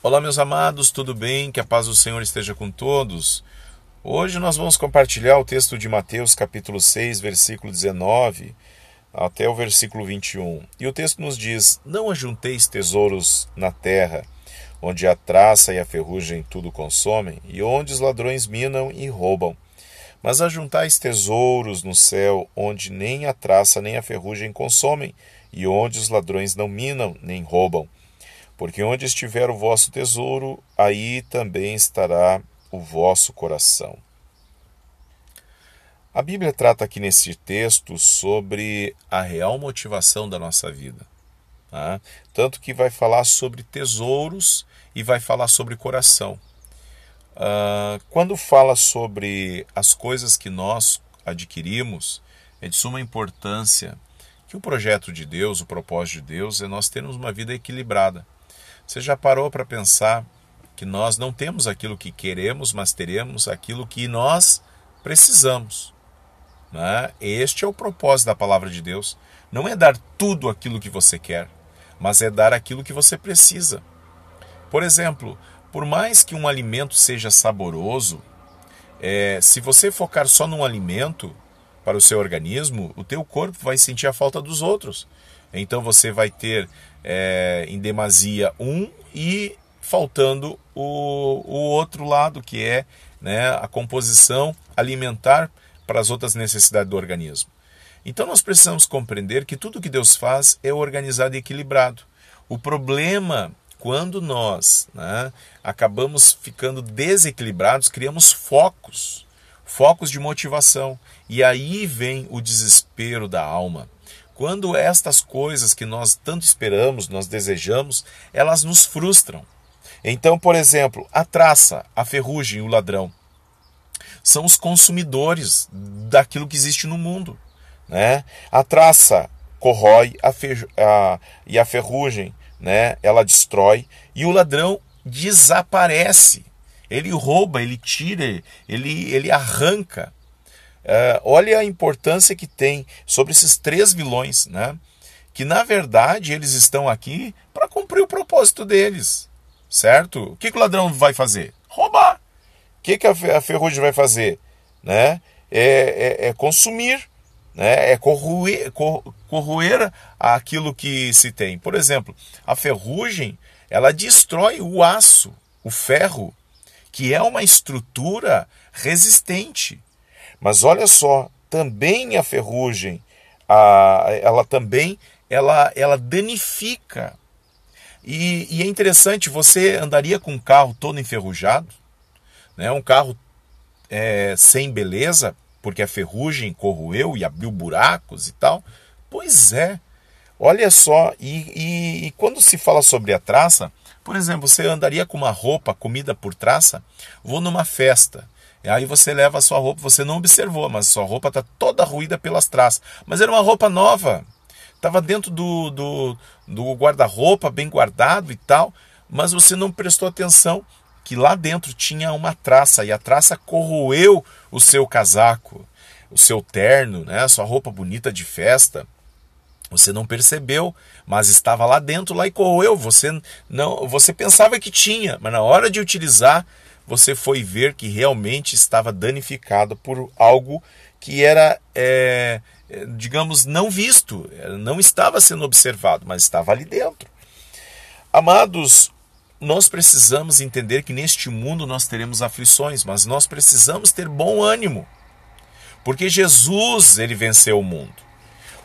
Olá, meus amados, tudo bem? Que a paz do Senhor esteja com todos. Hoje nós vamos compartilhar o texto de Mateus, capítulo 6, versículo 19 até o versículo 21. E o texto nos diz: Não ajunteis tesouros na terra, onde a traça e a ferrugem tudo consomem, e onde os ladrões minam e roubam. Mas ajuntais tesouros no céu, onde nem a traça nem a ferrugem consomem, e onde os ladrões não minam nem roubam porque onde estiver o vosso tesouro, aí também estará o vosso coração. A Bíblia trata aqui nesse texto sobre a real motivação da nossa vida. Tá? Tanto que vai falar sobre tesouros e vai falar sobre coração. Uh, quando fala sobre as coisas que nós adquirimos, é de suma importância que o projeto de Deus, o propósito de Deus, é nós termos uma vida equilibrada. Você já parou para pensar que nós não temos aquilo que queremos, mas teremos aquilo que nós precisamos? Né? Este é o propósito da palavra de Deus. Não é dar tudo aquilo que você quer, mas é dar aquilo que você precisa. Por exemplo, por mais que um alimento seja saboroso, é, se você focar só num alimento para o seu organismo, o teu corpo vai sentir a falta dos outros. Então você vai ter é, em demasia um e faltando o, o outro lado, que é né, a composição alimentar para as outras necessidades do organismo. Então nós precisamos compreender que tudo que Deus faz é organizado e equilibrado. O problema, quando nós né, acabamos ficando desequilibrados, criamos focos, focos de motivação. E aí vem o desespero da alma. Quando estas coisas que nós tanto esperamos, nós desejamos, elas nos frustram. Então, por exemplo, a traça, a ferrugem, o ladrão são os consumidores daquilo que existe no mundo. Né? A traça corrói a a, e a ferrugem né? ela destrói e o ladrão desaparece. Ele rouba, ele tira, ele, ele arranca. Uh, olha a importância que tem sobre esses três vilões, né? Que na verdade eles estão aqui para cumprir o propósito deles, certo? O que, que o ladrão vai fazer? Roubar. O que, que a ferrugem vai fazer? Né? É, é, é consumir, né? é corroer, corroer aquilo que se tem. Por exemplo, a ferrugem ela destrói o aço, o ferro, que é uma estrutura resistente. Mas olha só, também a ferrugem, a, ela também ela, ela danifica. E, e, é interessante, você andaria com um carro todo enferrujado, né? um carro é, sem beleza, porque a ferrugem corroeu e abriu buracos e tal. Pois é, olha só, e, e, e quando se fala sobre a traça, por exemplo, você andaria com uma roupa comida por traça? Vou numa festa. Aí você leva a sua roupa, você não observou, mas sua roupa está toda ruída pelas traças. Mas era uma roupa nova. Estava dentro do, do, do guarda-roupa, bem guardado e tal. Mas você não prestou atenção que lá dentro tinha uma traça. E a traça corroeu o seu casaco, o seu terno, né? a sua roupa bonita de festa. Você não percebeu, mas estava lá dentro, lá e corroeu. Você não, você pensava que tinha, mas na hora de utilizar, você foi ver que realmente estava danificado por algo que era, é, é, digamos, não visto, não estava sendo observado, mas estava ali dentro. Amados, nós precisamos entender que neste mundo nós teremos aflições, mas nós precisamos ter bom ânimo, porque Jesus ele venceu o mundo.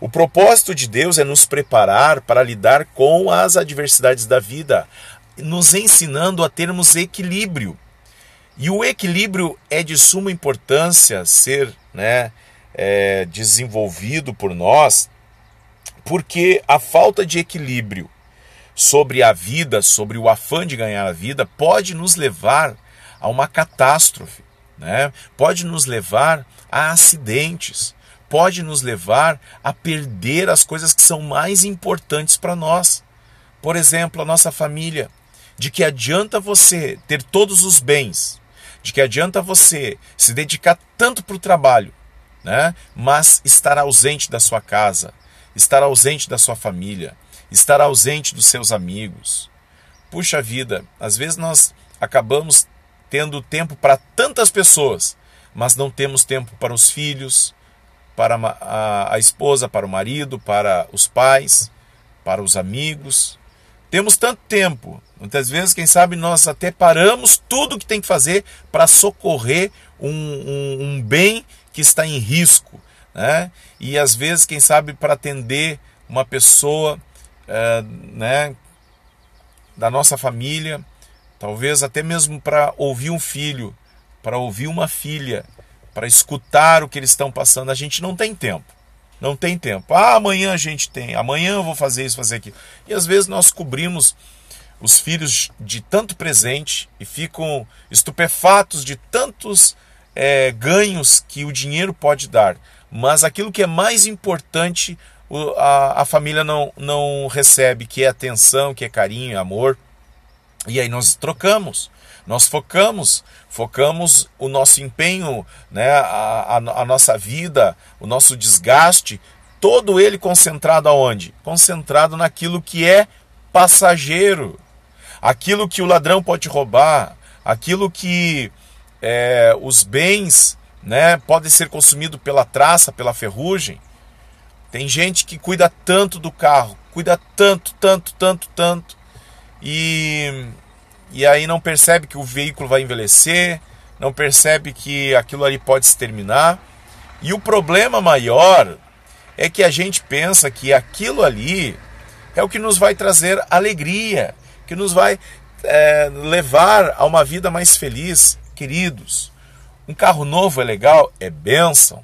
O propósito de Deus é nos preparar para lidar com as adversidades da vida, nos ensinando a termos equilíbrio. E o equilíbrio é de suma importância ser né, é, desenvolvido por nós, porque a falta de equilíbrio sobre a vida, sobre o afã de ganhar a vida, pode nos levar a uma catástrofe, né? pode nos levar a acidentes, pode nos levar a perder as coisas que são mais importantes para nós. Por exemplo, a nossa família. De que adianta você ter todos os bens, de que adianta você se dedicar tanto para o trabalho, né? mas estar ausente da sua casa, estar ausente da sua família, estar ausente dos seus amigos. puxa vida, às vezes nós acabamos tendo tempo para tantas pessoas, mas não temos tempo para os filhos, para a, a esposa, para o marido, para os pais, para os amigos. Temos tanto tempo, muitas vezes, quem sabe, nós até paramos tudo que tem que fazer para socorrer um, um, um, bem que está em risco. Né? E às vezes, quem sabe, para atender uma pessoa é, né, da nossa família, talvez até mesmo para ouvir um filho, para ouvir uma filha, para escutar o que eles estão passando, a gente não tem tempo. Não tem tempo. Ah, amanhã a gente tem, amanhã eu vou fazer isso, fazer aquilo. E às vezes nós cobrimos os filhos de tanto presente e ficam estupefatos de tantos é, ganhos que o dinheiro pode dar. Mas aquilo que é mais importante, a, a família não, não recebe, que é atenção, que é carinho, amor. E aí nós trocamos. Nós focamos, focamos o nosso empenho, né, a, a, a nossa vida, o nosso desgaste, todo ele concentrado aonde? Concentrado naquilo que é passageiro, aquilo que o ladrão pode roubar, aquilo que é, os bens né, podem ser consumidos pela traça, pela ferrugem. Tem gente que cuida tanto do carro, cuida tanto, tanto, tanto, tanto, e e aí não percebe que o veículo vai envelhecer, não percebe que aquilo ali pode se terminar. E o problema maior é que a gente pensa que aquilo ali é o que nos vai trazer alegria, que nos vai é, levar a uma vida mais feliz. Queridos, um carro novo é legal? É bênção.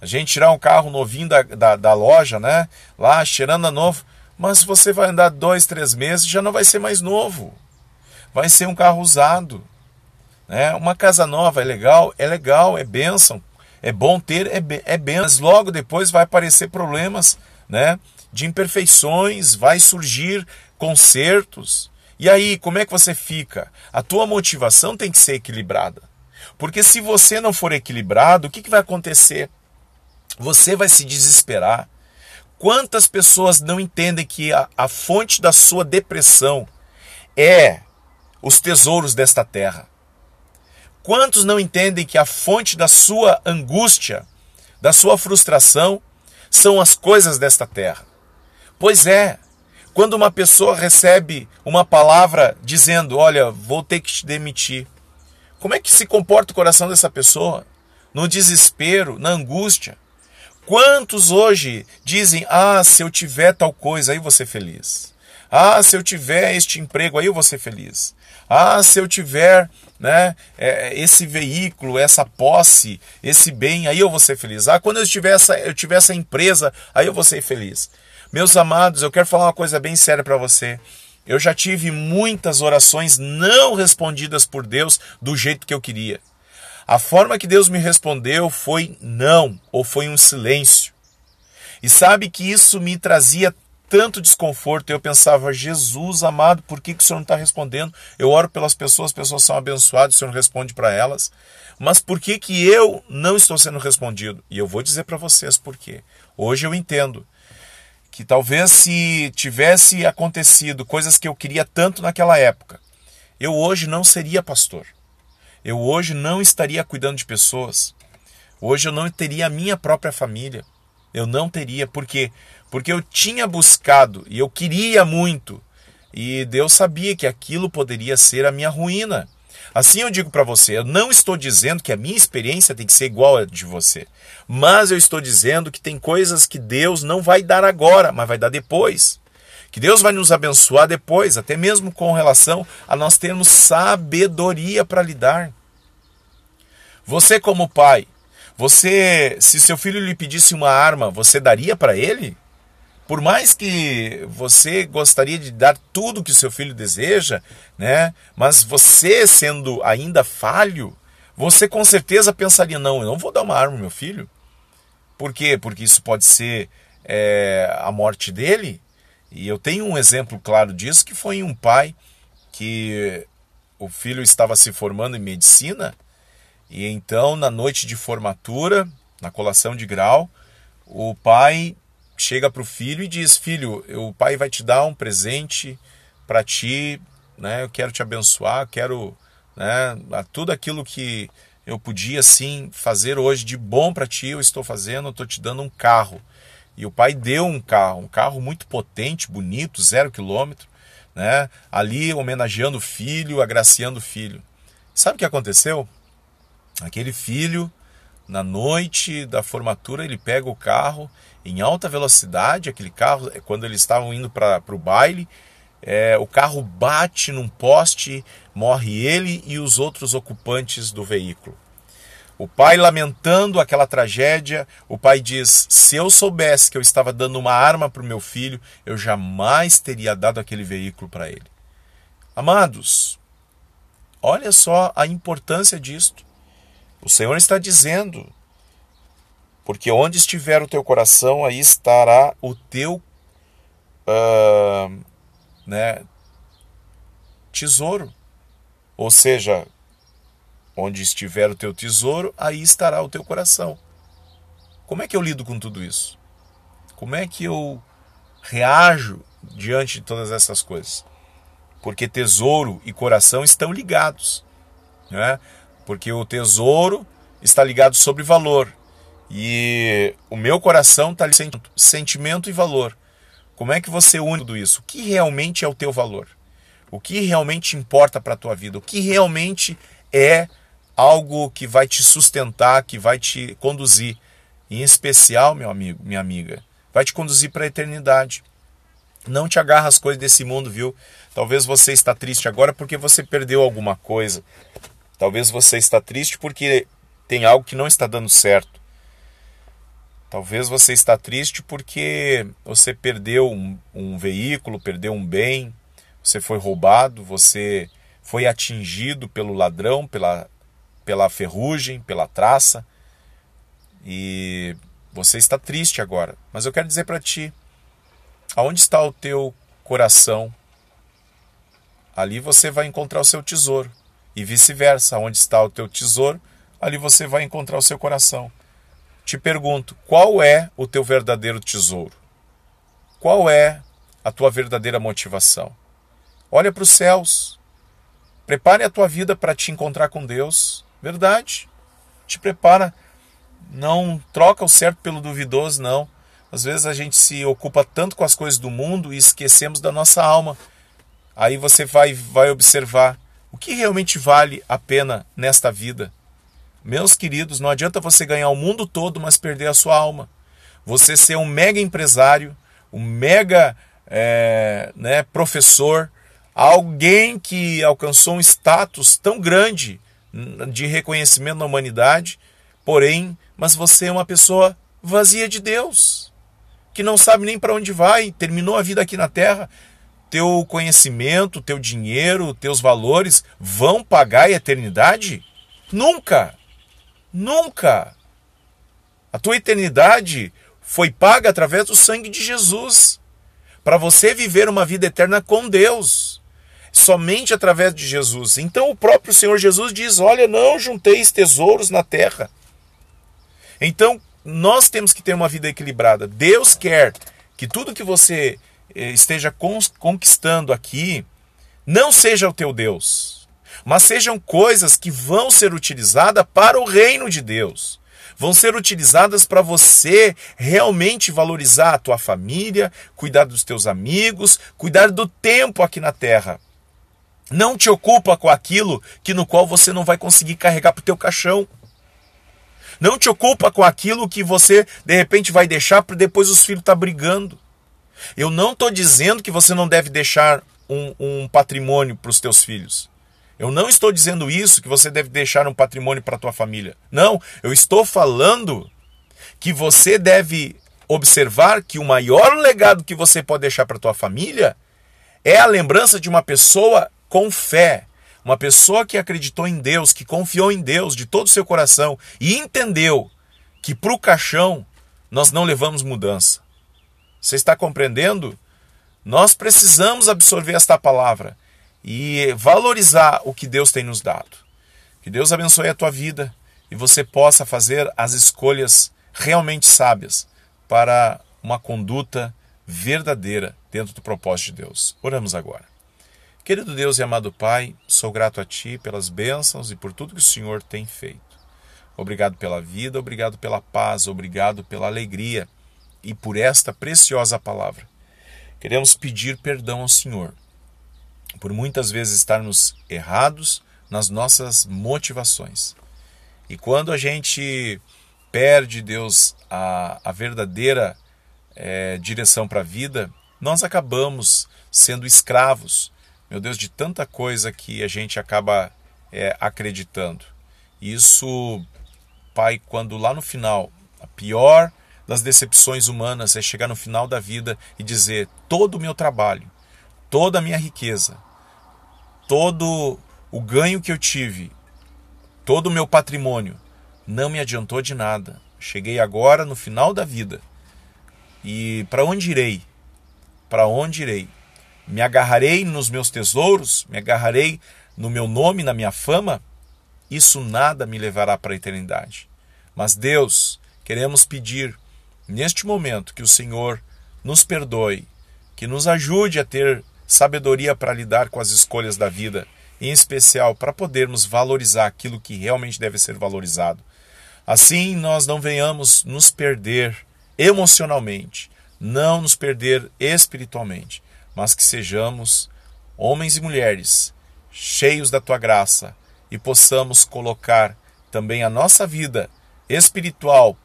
A gente tirar um carro novinho da, da, da loja, né? Lá, cheirando a novo. Mas você vai andar dois, três meses já não vai ser mais novo vai ser um carro usado. Né? Uma casa nova é legal, é legal, é bênção, é bom ter, é, é bênção. Mas logo depois vai aparecer problemas né? de imperfeições, vai surgir consertos. E aí, como é que você fica? A tua motivação tem que ser equilibrada. Porque se você não for equilibrado, o que, que vai acontecer? Você vai se desesperar. Quantas pessoas não entendem que a, a fonte da sua depressão é os tesouros desta terra. Quantos não entendem que a fonte da sua angústia, da sua frustração, são as coisas desta terra? Pois é, quando uma pessoa recebe uma palavra dizendo: Olha, vou ter que te demitir, como é que se comporta o coração dessa pessoa? No desespero, na angústia. Quantos hoje dizem: Ah, se eu tiver tal coisa, aí vou ser feliz. Ah, se eu tiver este emprego, aí eu vou ser feliz. Ah, se eu tiver né, é, esse veículo, essa posse, esse bem, aí eu vou ser feliz. Ah, quando eu tiver, essa, eu tiver essa empresa, aí eu vou ser feliz. Meus amados, eu quero falar uma coisa bem séria para você. Eu já tive muitas orações não respondidas por Deus do jeito que eu queria. A forma que Deus me respondeu foi não, ou foi um silêncio. E sabe que isso me trazia tanto desconforto. Eu pensava, Jesus amado, por que, que o Senhor não está respondendo? Eu oro pelas pessoas, as pessoas são abençoadas, o Senhor responde para elas. Mas por que, que eu não estou sendo respondido? E eu vou dizer para vocês por quê. Hoje eu entendo que talvez se tivesse acontecido coisas que eu queria tanto naquela época, eu hoje não seria pastor. Eu hoje não estaria cuidando de pessoas. Hoje eu não teria a minha própria família. Eu não teria, por quê? Porque eu tinha buscado e eu queria muito, e Deus sabia que aquilo poderia ser a minha ruína. Assim eu digo para você, eu não estou dizendo que a minha experiência tem que ser igual a de você, mas eu estou dizendo que tem coisas que Deus não vai dar agora, mas vai dar depois. Que Deus vai nos abençoar depois, até mesmo com relação a nós termos sabedoria para lidar. Você como pai, você, se seu filho lhe pedisse uma arma, você daria para ele? Por mais que você gostaria de dar tudo que seu filho deseja, né? Mas você sendo ainda falho, você com certeza pensaria: não, eu não vou dar uma arma ao meu filho. Por quê? Porque isso pode ser é, a morte dele. E eu tenho um exemplo claro disso que foi um pai que o filho estava se formando em medicina e então, na noite de formatura, na colação de grau, o pai chega para o filho e diz: Filho, o pai vai te dar um presente para ti né, eu quero te abençoar, quero né, tudo aquilo que eu podia sim fazer hoje de bom para ti, eu estou fazendo, estou te dando um carro. E o pai deu um carro, um carro muito potente, bonito, zero quilômetro, né? Ali homenageando o filho, agraciando o filho. Sabe o que aconteceu? Aquele filho, na noite da formatura, ele pega o carro em alta velocidade, aquele carro, quando eles estavam indo para o baile, é, o carro bate num poste, morre ele e os outros ocupantes do veículo. O pai lamentando aquela tragédia, o pai diz: Se eu soubesse que eu estava dando uma arma para o meu filho, eu jamais teria dado aquele veículo para ele. Amados, olha só a importância disto. O Senhor está dizendo: Porque onde estiver o teu coração, aí estará o teu uh, né, tesouro. Ou seja, onde estiver o teu tesouro, aí estará o teu coração. Como é que eu lido com tudo isso? Como é que eu reajo diante de todas essas coisas? Porque tesouro e coração estão ligados. Né? Porque o tesouro está ligado sobre valor. E o meu coração está ligado sentimento e valor. Como é que você une tudo isso? O que realmente é o teu valor? O que realmente importa para a tua vida? O que realmente é algo que vai te sustentar, que vai te conduzir, em especial, meu amigo, minha amiga, vai te conduzir para a eternidade. Não te agarra as coisas desse mundo, viu? Talvez você está triste agora porque você perdeu alguma coisa. Talvez você está triste porque tem algo que não está dando certo. Talvez você está triste porque você perdeu um, um veículo, perdeu um bem, você foi roubado, você foi atingido pelo ladrão, pela, pela ferrugem, pela traça. E você está triste agora. Mas eu quero dizer para ti: aonde está o teu coração? Ali você vai encontrar o seu tesouro. E vice-versa, onde está o teu tesouro, ali você vai encontrar o seu coração. Te pergunto, qual é o teu verdadeiro tesouro? Qual é a tua verdadeira motivação? Olha para os céus. Prepare a tua vida para te encontrar com Deus. Verdade. Te prepara. Não troca o certo pelo duvidoso, não. Às vezes a gente se ocupa tanto com as coisas do mundo e esquecemos da nossa alma. Aí você vai, vai observar o que realmente vale a pena nesta vida. Meus queridos, não adianta você ganhar o mundo todo, mas perder a sua alma. Você ser um mega empresário, um mega é, né, professor, alguém que alcançou um status tão grande de reconhecimento na humanidade, porém, mas você é uma pessoa vazia de Deus, que não sabe nem para onde vai, terminou a vida aqui na terra. Teu conhecimento, teu dinheiro, teus valores vão pagar a eternidade? Nunca! Nunca! A tua eternidade foi paga através do sangue de Jesus para você viver uma vida eterna com Deus somente através de Jesus. Então o próprio Senhor Jesus diz: Olha, não junteis tesouros na terra. Então nós temos que ter uma vida equilibrada. Deus quer que tudo que você eh, esteja conquistando aqui não seja o teu Deus, mas sejam coisas que vão ser utilizadas para o reino de Deus. Vão ser utilizadas para você realmente valorizar a tua família, cuidar dos teus amigos, cuidar do tempo aqui na terra. Não te ocupa com aquilo que no qual você não vai conseguir carregar para o teu caixão. Não te ocupa com aquilo que você de repente vai deixar para depois os filhos estar tá brigando. Eu não estou dizendo que você não deve deixar um, um patrimônio para os teus filhos. Eu não estou dizendo isso que você deve deixar um patrimônio para a tua família. Não, eu estou falando que você deve observar que o maior legado que você pode deixar para a tua família é a lembrança de uma pessoa com fé, uma pessoa que acreditou em Deus, que confiou em Deus de todo o seu coração e entendeu que para o caixão nós não levamos mudança. Você está compreendendo? Nós precisamos absorver esta palavra e valorizar o que Deus tem nos dado. Que Deus abençoe a tua vida e você possa fazer as escolhas realmente sábias para uma conduta verdadeira dentro do propósito de Deus. Oramos agora. Querido Deus e amado Pai, sou grato a Ti pelas bênçãos e por tudo que o Senhor tem feito. Obrigado pela vida, obrigado pela paz, obrigado pela alegria e por esta preciosa palavra. Queremos pedir perdão ao Senhor por muitas vezes estarmos errados nas nossas motivações. E quando a gente perde, Deus, a, a verdadeira é, direção para a vida, nós acabamos sendo escravos meu Deus, de tanta coisa que a gente acaba é, acreditando. Isso, Pai, quando lá no final, a pior das decepções humanas é chegar no final da vida e dizer: todo o meu trabalho, toda a minha riqueza, todo o ganho que eu tive, todo o meu patrimônio não me adiantou de nada. Cheguei agora no final da vida. E para onde irei? Para onde irei? Me agarrarei nos meus tesouros, me agarrarei no meu nome, na minha fama, isso nada me levará para a eternidade. Mas Deus, queremos pedir neste momento que o Senhor nos perdoe, que nos ajude a ter sabedoria para lidar com as escolhas da vida, em especial para podermos valorizar aquilo que realmente deve ser valorizado. Assim nós não venhamos nos perder emocionalmente, não nos perder espiritualmente, mas que sejamos homens e mulheres cheios da tua graça e possamos colocar também a nossa vida espiritual,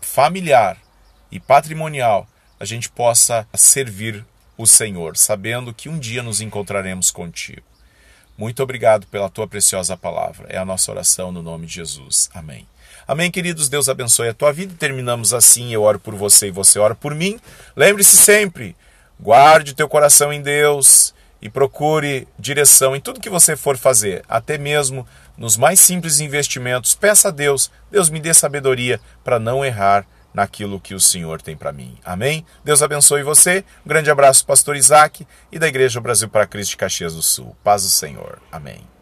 familiar e patrimonial, a gente possa servir o Senhor, sabendo que um dia nos encontraremos contigo. Muito obrigado pela tua preciosa palavra. É a nossa oração no nome de Jesus. Amém. Amém, queridos. Deus abençoe a tua vida. Terminamos assim. Eu oro por você e você ora por mim. Lembre-se sempre Guarde teu coração em Deus e procure direção em tudo que você for fazer, até mesmo nos mais simples investimentos. Peça a Deus, Deus me dê sabedoria para não errar naquilo que o Senhor tem para mim. Amém? Deus abençoe você. Um grande abraço, pastor Isaac e da Igreja Brasil para Cristo de Caxias do Sul. Paz do Senhor. Amém.